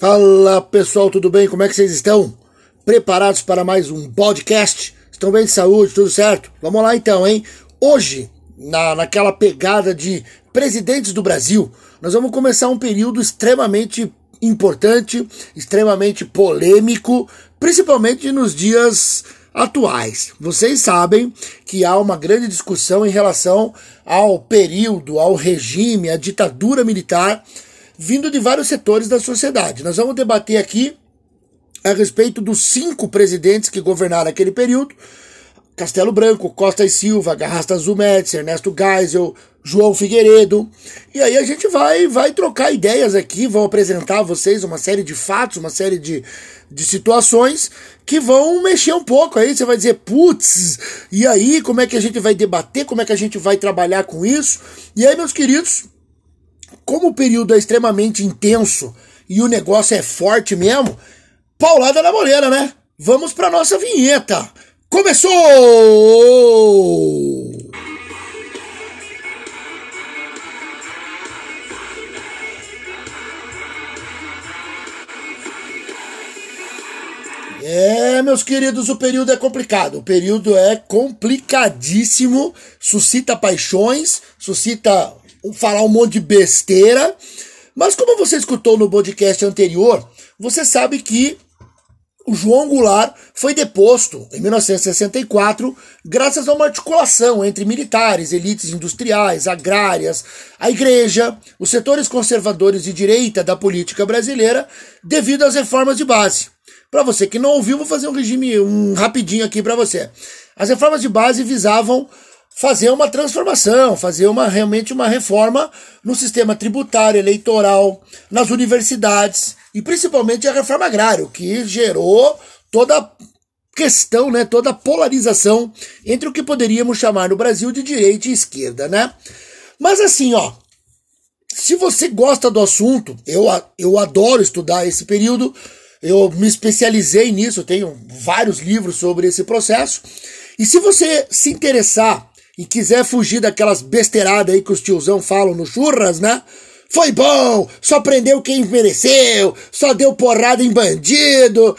Fala pessoal, tudo bem? Como é que vocês estão? Preparados para mais um podcast? Estão bem de saúde, tudo certo? Vamos lá então, hein? Hoje, na, naquela pegada de presidentes do Brasil, nós vamos começar um período extremamente importante, extremamente polêmico, principalmente nos dias atuais. Vocês sabem que há uma grande discussão em relação ao período, ao regime, à ditadura militar vindo de vários setores da sociedade. Nós vamos debater aqui a respeito dos cinco presidentes que governaram aquele período. Castelo Branco, Costa e Silva, Garrasta Zumetz, Ernesto Geisel, João Figueiredo. E aí a gente vai vai trocar ideias aqui, vou apresentar a vocês uma série de fatos, uma série de, de situações que vão mexer um pouco. Aí você vai dizer, putz, e aí como é que a gente vai debater, como é que a gente vai trabalhar com isso? E aí, meus queridos, como o período é extremamente intenso e o negócio é forte mesmo, paulada na moleira, né? Vamos para nossa vinheta. Começou! É, meus queridos, o período é complicado. O período é complicadíssimo, suscita paixões, suscita falar um monte de besteira. Mas como você escutou no podcast anterior, você sabe que o João Goulart foi deposto em 1964 graças a uma articulação entre militares, elites industriais, agrárias, a igreja, os setores conservadores de direita da política brasileira, devido às reformas de base. Para você que não ouviu, vou fazer um regime um rapidinho aqui para você. As reformas de base visavam fazer uma transformação, fazer uma realmente uma reforma no sistema tributário, eleitoral, nas universidades e principalmente a reforma agrária, que gerou toda a questão, né, toda a polarização entre o que poderíamos chamar no Brasil de direita e esquerda, né? Mas assim, ó, se você gosta do assunto, eu, eu adoro estudar esse período, eu me especializei nisso, tenho vários livros sobre esse processo. E se você se interessar e quiser fugir daquelas besteiradas aí que os tiozão falam no churras, né? Foi bom, só prendeu quem mereceu, só deu porrada em bandido.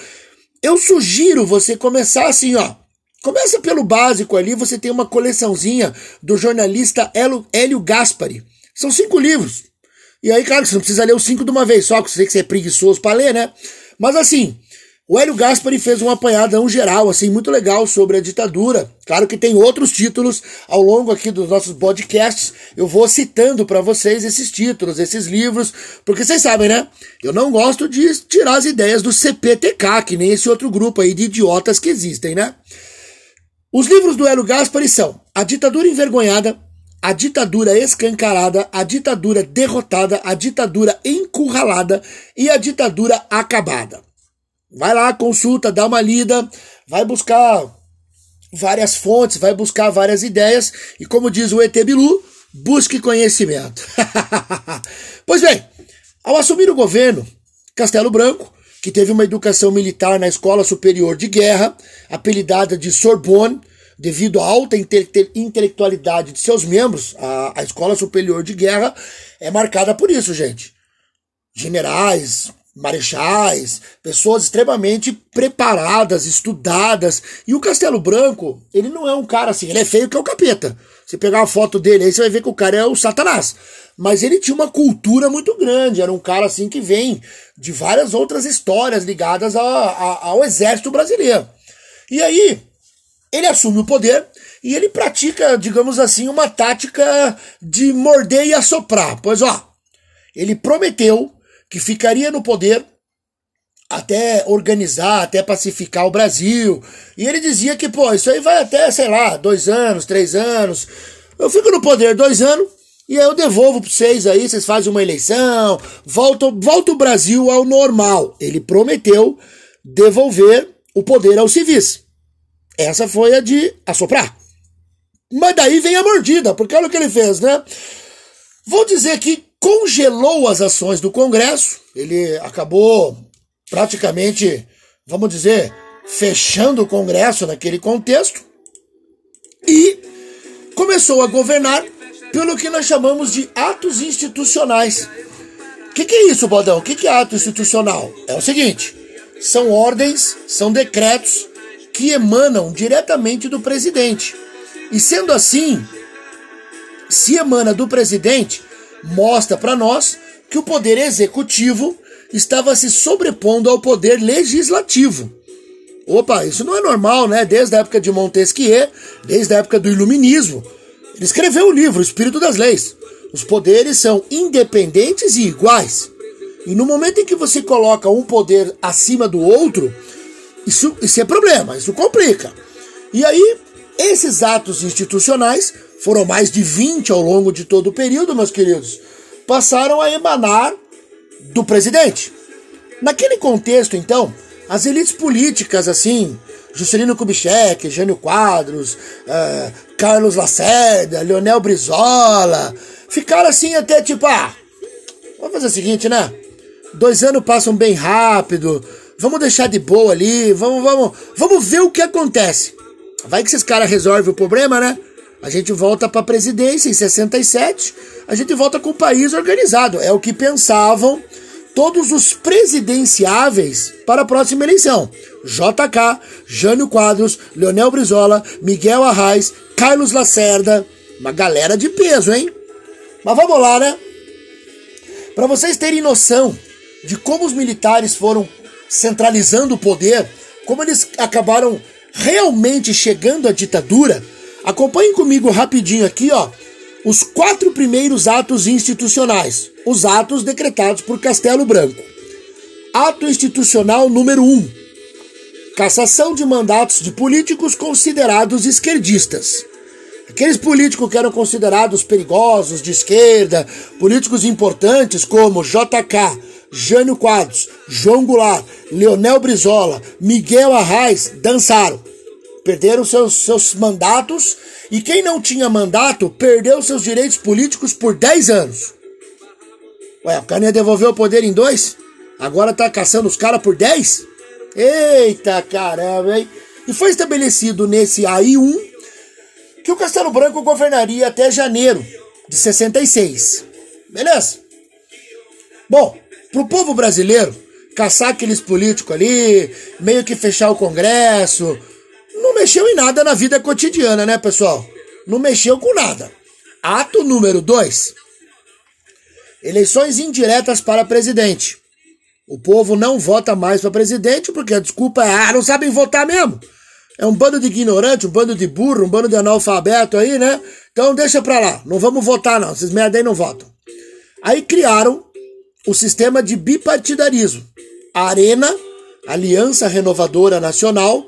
Eu sugiro você começar assim, ó. Começa pelo básico ali, você tem uma coleçãozinha do jornalista Hélio Gaspari. São cinco livros. E aí, claro, você não precisa ler os cinco de uma vez só, porque você que você é preguiçoso para ler, né? Mas assim, o Hélio Gaspari fez um apanhadão geral, assim, muito legal sobre a ditadura. Claro que tem outros títulos ao longo aqui dos nossos podcasts. Eu vou citando para vocês esses títulos, esses livros, porque vocês sabem, né? Eu não gosto de tirar as ideias do CPTK, que nem esse outro grupo aí de idiotas que existem, né? Os livros do Hélio Gaspari são A Ditadura Envergonhada, A Ditadura Escancarada, A Ditadura Derrotada, A Ditadura Encurralada e A Ditadura Acabada. Vai lá, consulta, dá uma lida, vai buscar várias fontes, vai buscar várias ideias e, como diz o ET Bilu, busque conhecimento. pois bem, ao assumir o governo, Castelo Branco, que teve uma educação militar na Escola Superior de Guerra, apelidada de Sorbonne, devido à alta inte intelectualidade de seus membros, a, a Escola Superior de Guerra é marcada por isso, gente. Generais, marechais, pessoas extremamente preparadas, estudadas. E o Castelo Branco, ele não é um cara assim, ele é feio que é o capeta. Você pegar uma foto dele aí, você vai ver que o cara é o Satanás. Mas ele tinha uma cultura muito grande, era um cara assim que vem de várias outras histórias ligadas a, a, ao exército brasileiro. E aí, ele assume o poder e ele pratica, digamos assim, uma tática de morder e assoprar. Pois ó, ele prometeu que ficaria no poder até organizar, até pacificar o Brasil. E ele dizia que, pô, isso aí vai até, sei lá, dois anos, três anos. Eu fico no poder dois anos e aí eu devolvo para vocês aí, vocês fazem uma eleição, volta, volta o Brasil ao normal. Ele prometeu devolver o poder aos civis. Essa foi a de assoprar. Mas daí vem a mordida, porque olha o que ele fez, né? Vou dizer que congelou as ações do Congresso, ele acabou praticamente, vamos dizer, fechando o Congresso naquele contexto e começou a governar pelo que nós chamamos de atos institucionais, que, que é isso, Bodão? O que, que é ato institucional? É o seguinte: são ordens, são decretos que emanam diretamente do presidente. E sendo assim, se emana do presidente, mostra para nós que o poder executivo estava se sobrepondo ao poder legislativo. Opa, isso não é normal, né? Desde a época de Montesquieu, desde a época do Iluminismo. Ele escreveu o livro, O Espírito das Leis. Os poderes são independentes e iguais. E no momento em que você coloca um poder acima do outro, isso, isso é problema, isso complica. E aí, esses atos institucionais, foram mais de 20 ao longo de todo o período, meus queridos, passaram a emanar do presidente. Naquele contexto, então, as elites políticas, assim, Juscelino Kubitschek, Jânio Quadros, uh, Carlos Lacerda, Leonel Brizola, ficaram assim até tipo, ah, vamos fazer o seguinte, né? Dois anos passam bem rápido, vamos deixar de boa ali, vamos, vamos, vamos ver o que acontece. Vai que esses caras resolvem o problema, né? A gente volta para a presidência em 67, a gente volta com o país organizado. É o que pensavam todos os presidenciáveis para a próxima eleição. JK, Jânio Quadros, Leonel Brizola, Miguel Arraes, Carlos Lacerda. Uma galera de peso, hein? Mas vamos lá, né? Para vocês terem noção de como os militares foram centralizando o poder, como eles acabaram realmente chegando à ditadura, acompanhem comigo rapidinho aqui, ó, os quatro primeiros atos institucionais, os atos decretados por Castelo Branco. Ato institucional número 1. Um, cassação de mandatos de políticos considerados esquerdistas. Aqueles políticos que eram considerados perigosos, de esquerda, políticos importantes como JK, Jânio Quadros, João Goulart, Leonel Brizola, Miguel Arraes, dançaram. Perderam seus, seus mandatos e quem não tinha mandato perdeu seus direitos políticos por 10 anos. Ué, o cara ia devolver o poder em dois? Agora tá caçando os caras por 10? Eita caramba, hein? E foi estabelecido nesse AI1 que o Castelo Branco governaria até janeiro de 66. Beleza? Bom, pro povo brasileiro, caçar aqueles políticos ali, meio que fechar o Congresso, não mexeu em nada na vida cotidiana, né, pessoal? Não mexeu com nada. Ato número 2. Eleições indiretas para presidente. O povo não vota mais para presidente porque a desculpa é, ah, não sabem votar mesmo. É um bando de ignorante, um bando de burro, um bando de analfabeto aí, né? Então deixa pra lá, não vamos votar não, esses merda aí não votam. Aí criaram o sistema de bipartidarismo. A Arena, Aliança Renovadora Nacional,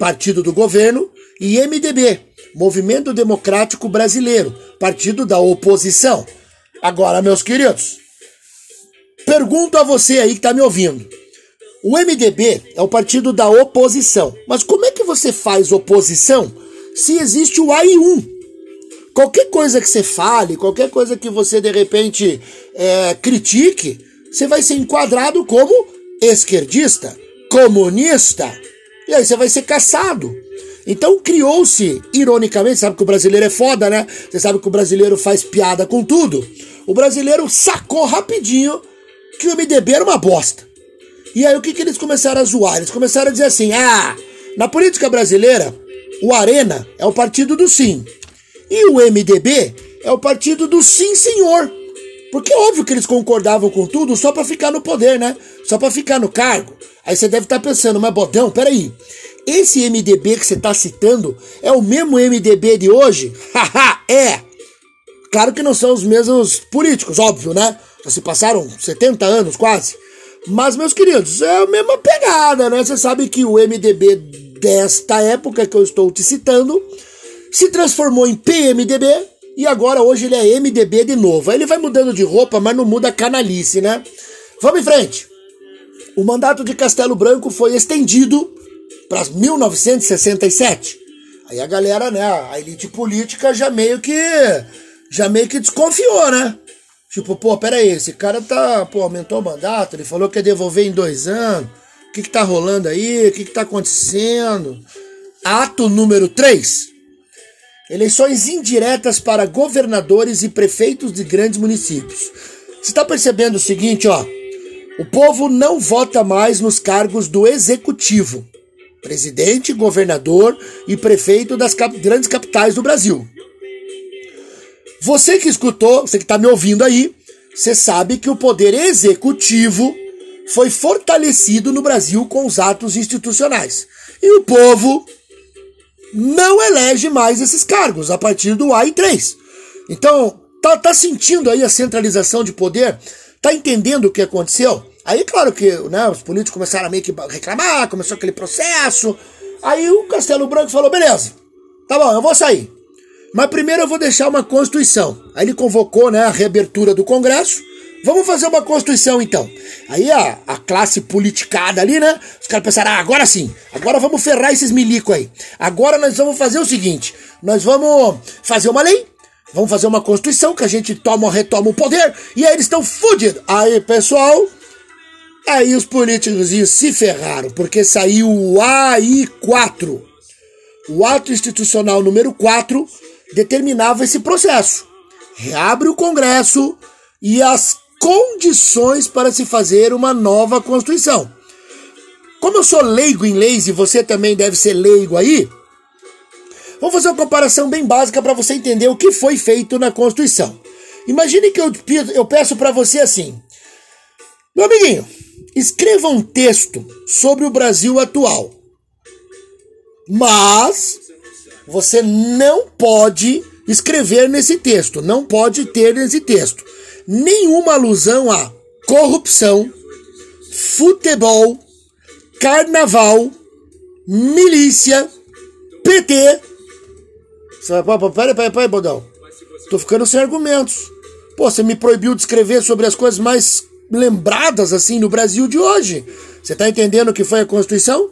partido do governo, e MDB, Movimento Democrático Brasileiro, partido da oposição. Agora, meus queridos, pergunto a você aí que está me ouvindo. O MDB é o partido da oposição. Mas como é que você faz oposição se existe o AI1? Qualquer coisa que você fale, qualquer coisa que você de repente é, critique, você vai ser enquadrado como esquerdista, comunista. E aí você vai ser caçado. Então criou-se, ironicamente, sabe que o brasileiro é foda, né? Você sabe que o brasileiro faz piada com tudo. O brasileiro sacou rapidinho que o MDB era uma bosta. E aí o que, que eles começaram a zoar? Eles começaram a dizer assim: ah, na política brasileira, o Arena é o partido do sim. E o MDB é o partido do sim, senhor. Porque é óbvio que eles concordavam com tudo só para ficar no poder, né? Só para ficar no cargo. Aí você deve estar tá pensando, mas Bodão, peraí. Esse MDB que você está citando é o mesmo MDB de hoje? Haha, é! Claro que não são os mesmos políticos, óbvio, né? Já se passaram 70 anos quase. Mas, meus queridos, é a mesma pegada, né? Você sabe que o MDB desta época que eu estou te citando se transformou em PMDB e agora hoje ele é MDB de novo. Aí ele vai mudando de roupa, mas não muda a canalice, né? Vamos em frente. O mandato de Castelo Branco foi estendido para 1967. Aí a galera, né, a elite política já meio que já meio que desconfiou, né? Tipo, pô, pera aí, esse cara tá, pô, aumentou o mandato, ele falou que ia devolver em dois anos. O que que tá rolando aí? O que que tá acontecendo? Ato número 3. Eleições indiretas para governadores e prefeitos de grandes municípios. Você está percebendo o seguinte, ó? O povo não vota mais nos cargos do executivo. Presidente, governador e prefeito das cap grandes capitais do Brasil. Você que escutou, você que está me ouvindo aí, você sabe que o poder executivo foi fortalecido no Brasil com os atos institucionais. E o povo não elege mais esses cargos a partir do A e 3. Então, tá, tá sentindo aí a centralização de poder? Tá entendendo o que aconteceu? Aí, claro que né, os políticos começaram a meio que reclamar, começou aquele processo. Aí o Castelo Branco falou: beleza, tá bom, eu vou sair. Mas primeiro eu vou deixar uma Constituição. Aí ele convocou né, a reabertura do Congresso. Vamos fazer uma Constituição então. Aí a, a classe politicada ali, né? Os caras pensaram, ah, agora sim, agora vamos ferrar esses milico aí. Agora nós vamos fazer o seguinte: nós vamos fazer uma lei, vamos fazer uma Constituição que a gente toma, retoma o poder, e aí eles estão fudidos. Aí, pessoal, aí os políticos se ferraram, porque saiu o AI4. O ato institucional número 4 determinava esse processo. Reabre o Congresso e as condições para se fazer uma nova Constituição. Como eu sou leigo em leis e você também deve ser leigo aí, vou fazer uma comparação bem básica para você entender o que foi feito na Constituição. Imagine que eu, eu peço para você assim: meu amiguinho, escreva um texto sobre o Brasil atual. Mas você não pode escrever nesse texto, não pode ter nesse texto nenhuma alusão a corrupção, futebol, carnaval, milícia, PT. Peraí, peraí, peraí, Bodão. Tô ficando sem argumentos. Pô, você me proibiu de escrever sobre as coisas mais lembradas assim no Brasil de hoje. Você tá entendendo o que foi a Constituição?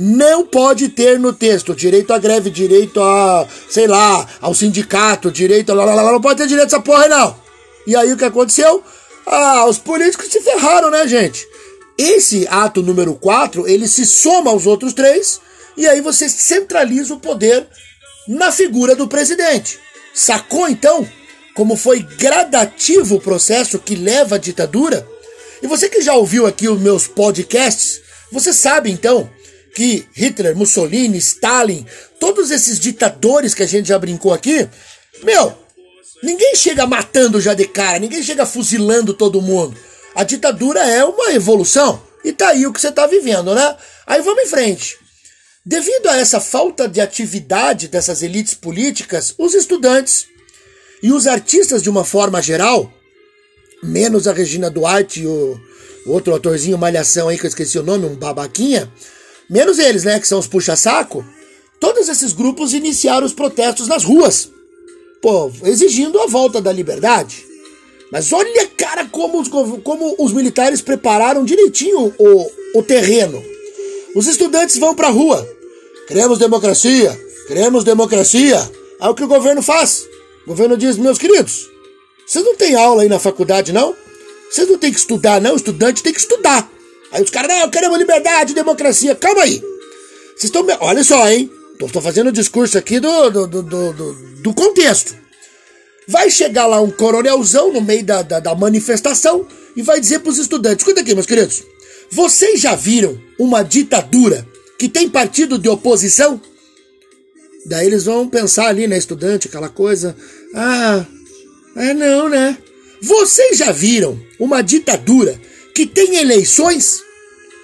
não pode ter no texto direito à greve, direito a, sei lá, ao sindicato, direito a lá, lá, lá, não pode ter direito a essa porra não. E aí o que aconteceu? Ah, os políticos se ferraram, né, gente? Esse ato número 4, ele se soma aos outros três e aí você centraliza o poder na figura do presidente. Sacou então como foi gradativo o processo que leva à ditadura? E você que já ouviu aqui os meus podcasts, você sabe então que Hitler, Mussolini, Stalin, todos esses ditadores que a gente já brincou aqui, meu, ninguém chega matando já de cara, ninguém chega fuzilando todo mundo. A ditadura é uma evolução. E tá aí o que você tá vivendo, né? Aí vamos em frente. Devido a essa falta de atividade dessas elites políticas, os estudantes e os artistas de uma forma geral, menos a Regina Duarte e o, outro autorzinho Malhação aí que eu esqueci o nome, um babaquinha, menos eles, né, que são os puxa-saco, todos esses grupos iniciaram os protestos nas ruas, pô, exigindo a volta da liberdade. Mas olha, cara, como os, como os militares prepararam direitinho o, o terreno. Os estudantes vão pra rua. Queremos democracia, queremos democracia. Aí o que o governo faz? O governo diz, meus queridos, vocês não têm aula aí na faculdade, não? Vocês não têm que estudar, não. O estudante tem que estudar. Aí os caras, não, queremos liberdade, democracia. Calma aí. Vocês estão. Olha só, hein? Estou fazendo o discurso aqui do, do, do, do, do contexto. Vai chegar lá um coronelzão no meio da, da, da manifestação e vai dizer para os estudantes: escuta aqui, meus queridos. Vocês já viram uma ditadura que tem partido de oposição? Daí eles vão pensar ali, né, estudante, aquela coisa. Ah, é não, né? Vocês já viram uma ditadura que tem eleições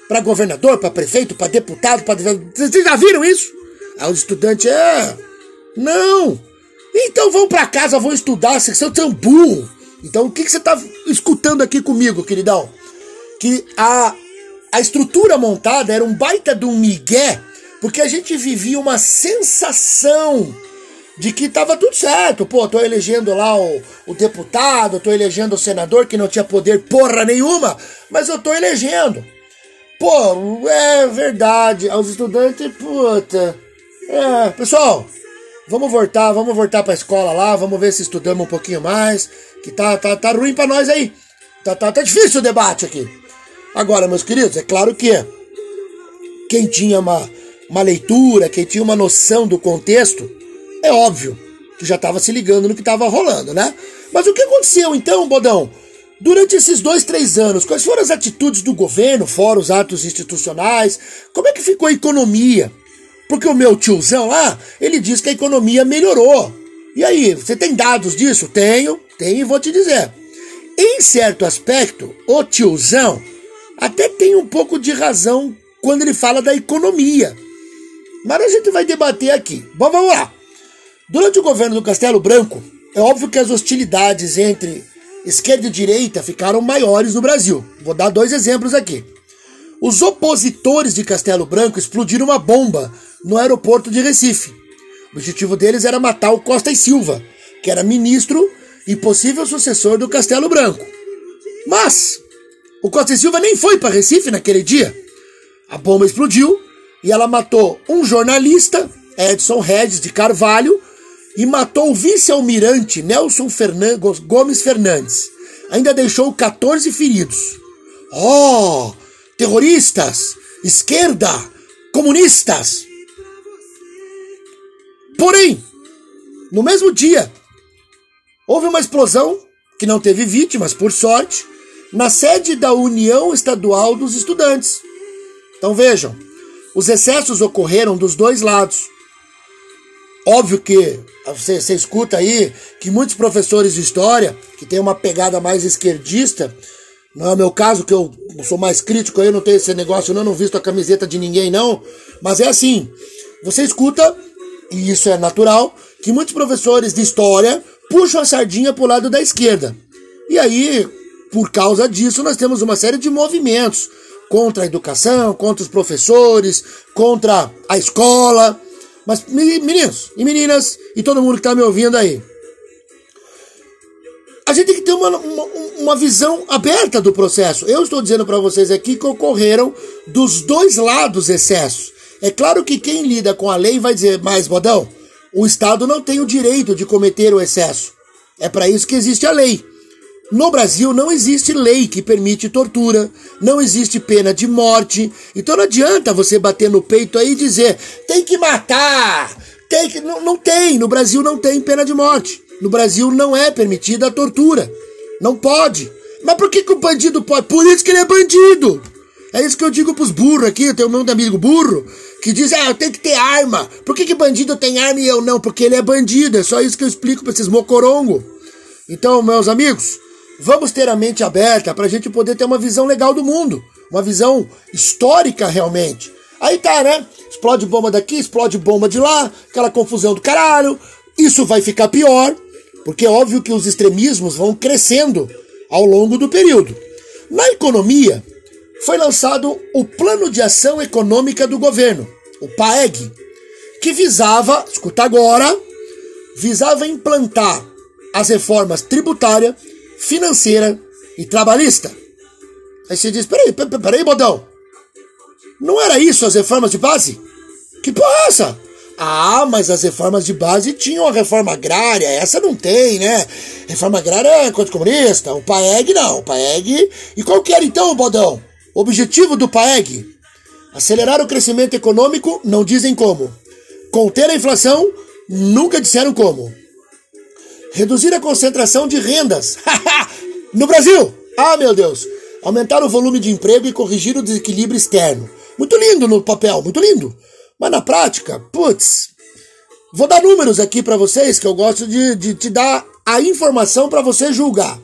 para governador, para prefeito, para deputado, para vocês já viram isso? Aí os estudantes é, não. Então vão para casa, vão estudar, vocês são tão burro. Então o que, que você tá escutando aqui comigo, queridão? Que a, a estrutura montada era um baita de um migué, porque a gente vivia uma sensação de que tava tudo certo. Pô, tô elegendo lá o, o deputado, tô elegendo o senador que não tinha poder porra nenhuma, mas eu tô elegendo. Pô, é verdade. Aos estudantes, puta. É, pessoal, vamos voltar, vamos voltar pra escola lá, vamos ver se estudamos um pouquinho mais, que tá, tá, tá ruim pra nós aí. Tá, tá, tá difícil o debate aqui. Agora, meus queridos, é claro que quem tinha uma, uma leitura, quem tinha uma noção do contexto, é óbvio que já estava se ligando no que estava rolando, né? Mas o que aconteceu então, Bodão? Durante esses dois, três anos, quais foram as atitudes do governo, fora os atos institucionais? Como é que ficou a economia? Porque o meu tiozão lá, ele diz que a economia melhorou. E aí, você tem dados disso? Tenho, tenho e vou te dizer. Em certo aspecto, o tiozão até tem um pouco de razão quando ele fala da economia. Mas a gente vai debater aqui. Bom, vamos lá. Durante o governo do Castelo Branco, é óbvio que as hostilidades entre esquerda e direita ficaram maiores no Brasil. Vou dar dois exemplos aqui. Os opositores de Castelo Branco explodiram uma bomba no aeroporto de Recife. O objetivo deles era matar o Costa e Silva, que era ministro e possível sucessor do Castelo Branco. Mas o Costa e Silva nem foi para Recife naquele dia. A bomba explodiu e ela matou um jornalista, Edson Regis de Carvalho, e matou o vice-almirante Nelson Gomes Fernandes. Ainda deixou 14 feridos. Oh, terroristas, esquerda, comunistas. Porém, no mesmo dia, houve uma explosão que não teve vítimas, por sorte, na sede da União Estadual dos Estudantes. Então vejam, os excessos ocorreram dos dois lados. Óbvio que você, você escuta aí que muitos professores de história, que tem uma pegada mais esquerdista, não é o meu caso, que eu sou mais crítico aí, não tenho esse negócio, eu não visto a camiseta de ninguém, não. Mas é assim: você escuta, e isso é natural, que muitos professores de história puxam a sardinha pro lado da esquerda. E aí, por causa disso, nós temos uma série de movimentos contra a educação, contra os professores, contra a escola. Mas, meninos e meninas, e todo mundo que está me ouvindo aí, a gente tem que ter uma, uma, uma visão aberta do processo. Eu estou dizendo para vocês aqui que ocorreram dos dois lados excessos. É claro que quem lida com a lei vai dizer, mas, Bodão, o Estado não tem o direito de cometer o excesso. É para isso que existe a lei. No Brasil não existe lei que permite tortura, não existe pena de morte. Então não adianta você bater no peito aí e dizer tem que matar, tem que. Não, não tem, no Brasil não tem pena de morte. No Brasil não é permitida a tortura. Não pode. Mas por que, que o bandido pode? Por isso que ele é bandido. É isso que eu digo pros burros aqui, eu tenho um amigo burro, que diz, ah, eu tenho que ter arma. Por que, que bandido tem arma e eu não? Porque ele é bandido. É só isso que eu explico pra esses mocorongo. Então, meus amigos, Vamos ter a mente aberta para a gente poder ter uma visão legal do mundo, uma visão histórica realmente. Aí tá, né? Explode bomba daqui, explode bomba de lá, aquela confusão do caralho. Isso vai ficar pior, porque é óbvio que os extremismos vão crescendo ao longo do período. Na economia, foi lançado o Plano de Ação Econômica do Governo, o PAEG, que visava, escuta agora, visava implantar as reformas tributária, financeira e trabalhista. Aí você diz: peraí, peraí, bodão. Não era isso as reformas de base? Que porra é essa? Ah, mas as reformas de base tinham a reforma agrária, essa não tem, né? Reforma agrária é contra comunista, o PAEG não, o PAEG. E qual que era então, bodão? O objetivo do PAEG? Acelerar o crescimento econômico, não dizem como. Conter a inflação, nunca disseram como reduzir a concentração de rendas no Brasil. Ah, meu Deus! Aumentar o volume de emprego e corrigir o desequilíbrio externo. Muito lindo no papel, muito lindo. Mas na prática, putz, vou dar números aqui para vocês que eu gosto de, de te dar a informação para você julgar.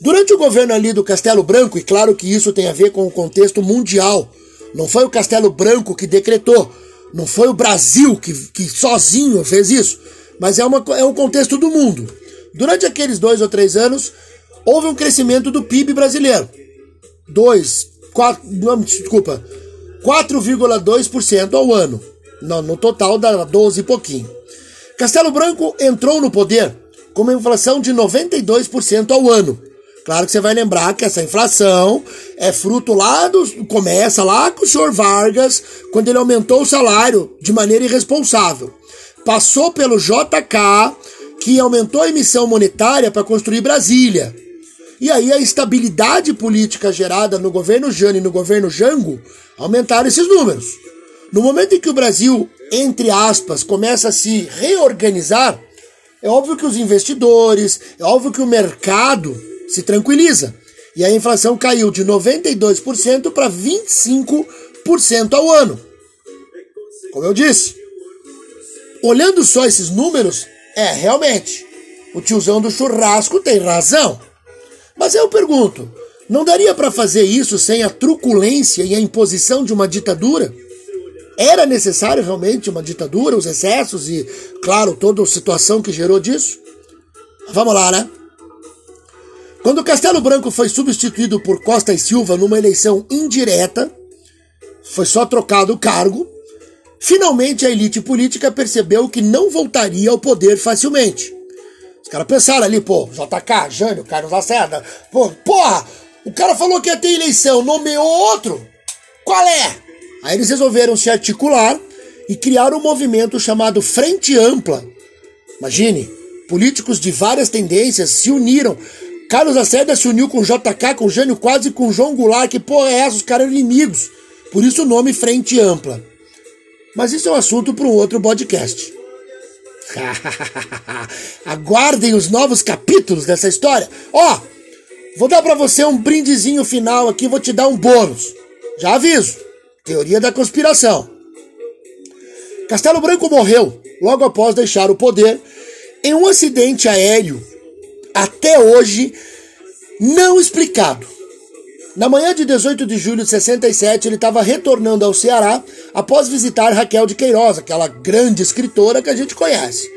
Durante o governo ali do Castelo Branco, e claro que isso tem a ver com o contexto mundial, não foi o Castelo Branco que decretou, não foi o Brasil que, que sozinho fez isso mas é, uma, é um contexto do mundo. Durante aqueles dois ou três anos, houve um crescimento do PIB brasileiro. 2, 4, não, desculpa, 4,2% ao ano. No, no total dá 12 e pouquinho. Castelo Branco entrou no poder com uma inflação de 92% ao ano. Claro que você vai lembrar que essa inflação é fruto lá do. começa lá com o senhor Vargas, quando ele aumentou o salário de maneira irresponsável passou pelo JK, que aumentou a emissão monetária para construir Brasília. E aí a estabilidade política gerada no governo Jane e no governo Jango aumentaram esses números. No momento em que o Brasil, entre aspas, começa a se reorganizar, é óbvio que os investidores, é óbvio que o mercado se tranquiliza. E a inflação caiu de 92% para 25% ao ano. Como eu disse, olhando só esses números, é realmente, o tiozão do churrasco tem razão. Mas eu pergunto, não daria para fazer isso sem a truculência e a imposição de uma ditadura? Era necessário realmente uma ditadura, os excessos e, claro, toda a situação que gerou disso? Vamos lá, né? Quando Castelo Branco foi substituído por Costa e Silva numa eleição indireta, foi só trocado o cargo, finalmente a elite política percebeu que não voltaria ao poder facilmente. Os caras pensaram ali, pô, JK, Jânio, Carlos Lacerda, pô, porra, o cara falou que ia ter eleição, nomeou outro. Qual é? Aí eles resolveram se articular e criar um movimento chamado Frente Ampla. Imagine, políticos de várias tendências se uniram. Carlos Lacerda se uniu com JK, com Jânio Quase com João Goulart. Que porra é essa? Os caras eram inimigos. Por isso o nome Frente Ampla. Mas isso é um assunto para um outro podcast. Aguardem os novos capítulos dessa história. Ó, oh, vou dar para você um brindezinho final aqui, vou te dar um bônus. Já aviso. Teoria da conspiração. Castelo Branco morreu logo após deixar o poder em um acidente aéreo até hoje não explicado. Na manhã de 18 de julho de 67, ele estava retornando ao Ceará após visitar Raquel de Queiroz, aquela grande escritora que a gente conhece.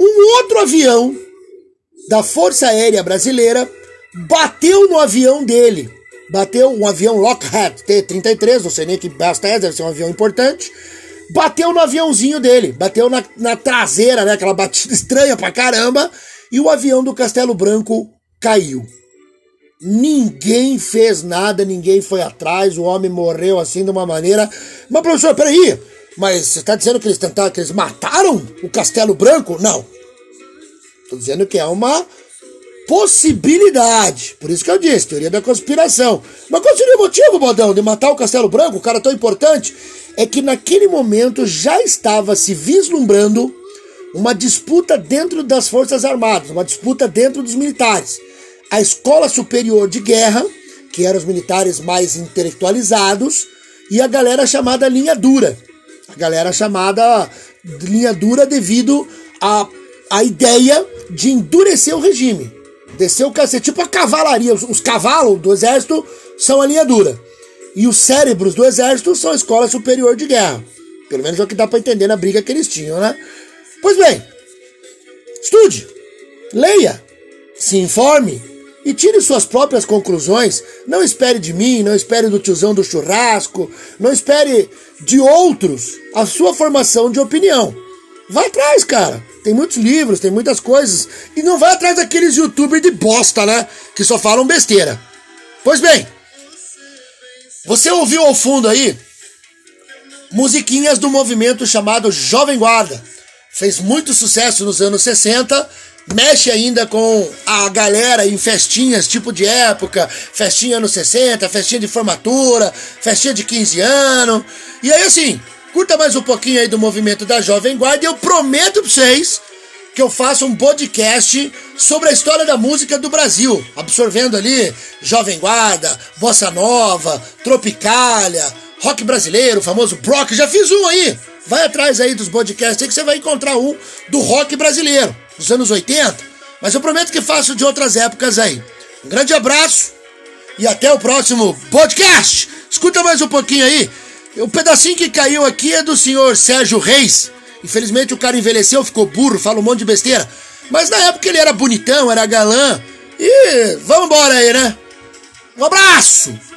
Um outro avião da Força Aérea Brasileira bateu no avião dele. Bateu um avião Lockheed T-33, não sei nem que basta é, deve ser um avião importante. Bateu no aviãozinho dele, bateu na, na traseira, né? Aquela batida estranha pra caramba. E o avião do Castelo Branco caiu. Ninguém fez nada, ninguém foi atrás, o homem morreu assim de uma maneira. Mas, professor, peraí, mas você está dizendo que eles tentaram, que eles mataram o Castelo Branco? Não. Estou dizendo que é uma possibilidade. Por isso que eu disse, teoria da conspiração. Mas qual seria o motivo, Bodão, de matar o Castelo Branco, o cara tão importante? É que naquele momento já estava se vislumbrando uma disputa dentro das Forças Armadas, uma disputa dentro dos militares a Escola Superior de Guerra, que eram os militares mais intelectualizados, e a galera chamada linha dura. A galera chamada linha dura devido à a, a ideia de endurecer o regime. Descer o cacete, tipo a cavalaria. Os, os cavalos do exército são a linha dura. E os cérebros do exército são a Escola Superior de Guerra. Pelo menos é o que dá para entender na briga que eles tinham, né? Pois bem, estude, leia, se informe, e tire suas próprias conclusões. Não espere de mim, não espere do tiozão do churrasco, não espere de outros a sua formação de opinião. Vai atrás, cara. Tem muitos livros, tem muitas coisas. E não vai atrás daqueles youtubers de bosta, né? Que só falam besteira. Pois bem, você ouviu ao fundo aí musiquinhas do movimento chamado Jovem Guarda. Fez muito sucesso nos anos 60 mexe ainda com a galera em festinhas tipo de época, festinha anos 60, festinha de formatura, festinha de 15 anos. E aí assim, curta mais um pouquinho aí do movimento da Jovem Guarda e eu prometo pra vocês que eu faço um podcast sobre a história da música do Brasil, absorvendo ali Jovem Guarda, Bossa Nova, Tropicália, rock brasileiro, famoso Brock, já fiz um aí. Vai atrás aí dos podcasts aí que você vai encontrar um do rock brasileiro dos anos 80, mas eu prometo que faço de outras épocas aí. Um grande abraço e até o próximo podcast. Escuta mais um pouquinho aí. O pedacinho que caiu aqui é do senhor Sérgio Reis. Infelizmente o cara envelheceu, ficou burro, fala um monte de besteira. Mas na época ele era bonitão, era galã. E vamos embora aí, né? Um abraço!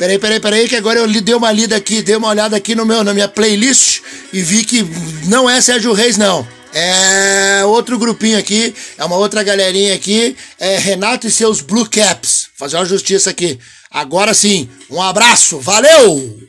Peraí, peraí, peraí, que agora eu dei uma lida aqui, dei uma olhada aqui no meu, na minha playlist e vi que não é Sérgio Reis, não. É outro grupinho aqui, é uma outra galerinha aqui, é Renato e seus Blue Caps. Fazer uma justiça aqui. Agora sim, um abraço, valeu!